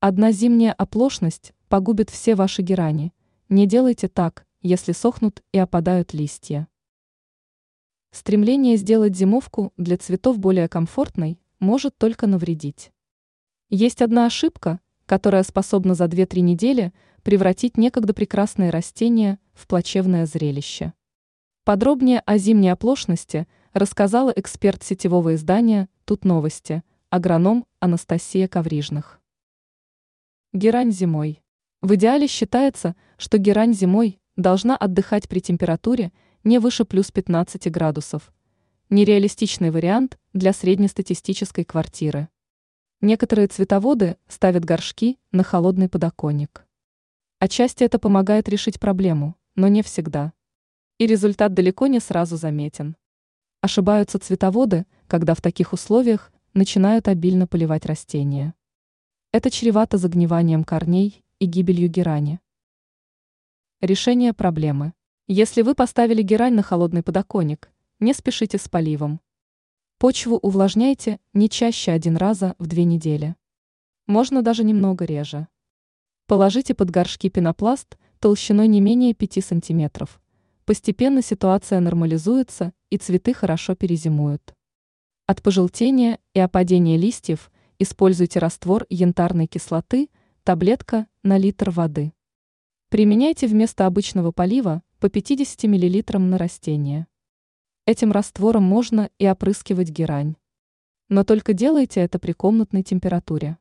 Одна зимняя оплошность погубит все ваши герани. Не делайте так, если сохнут и опадают листья. Стремление сделать зимовку для цветов более комфортной может только навредить. Есть одна ошибка, которая способна за 2-3 недели превратить некогда прекрасное растение в плачевное зрелище. Подробнее о зимней оплошности рассказала эксперт сетевого издания «Тут новости», агроном Анастасия Коврижных. Герань зимой. В идеале считается, что герань зимой должна отдыхать при температуре не выше плюс 15 градусов. Нереалистичный вариант для среднестатистической квартиры. Некоторые цветоводы ставят горшки на холодный подоконник. Отчасти это помогает решить проблему, но не всегда. И результат далеко не сразу заметен. Ошибаются цветоводы, когда в таких условиях начинают обильно поливать растения. Это чревато загниванием корней и гибелью герани. Решение проблемы. Если вы поставили герань на холодный подоконник, не спешите с поливом. Почву увлажняйте не чаще один раза в две недели. Можно даже немного реже. Положите под горшки пенопласт толщиной не менее 5 см. Постепенно ситуация нормализуется и цветы хорошо перезимуют. От пожелтения и опадения листьев используйте раствор янтарной кислоты, таблетка на литр воды. Применяйте вместо обычного полива по 50 мл на растение. Этим раствором можно и опрыскивать герань. Но только делайте это при комнатной температуре.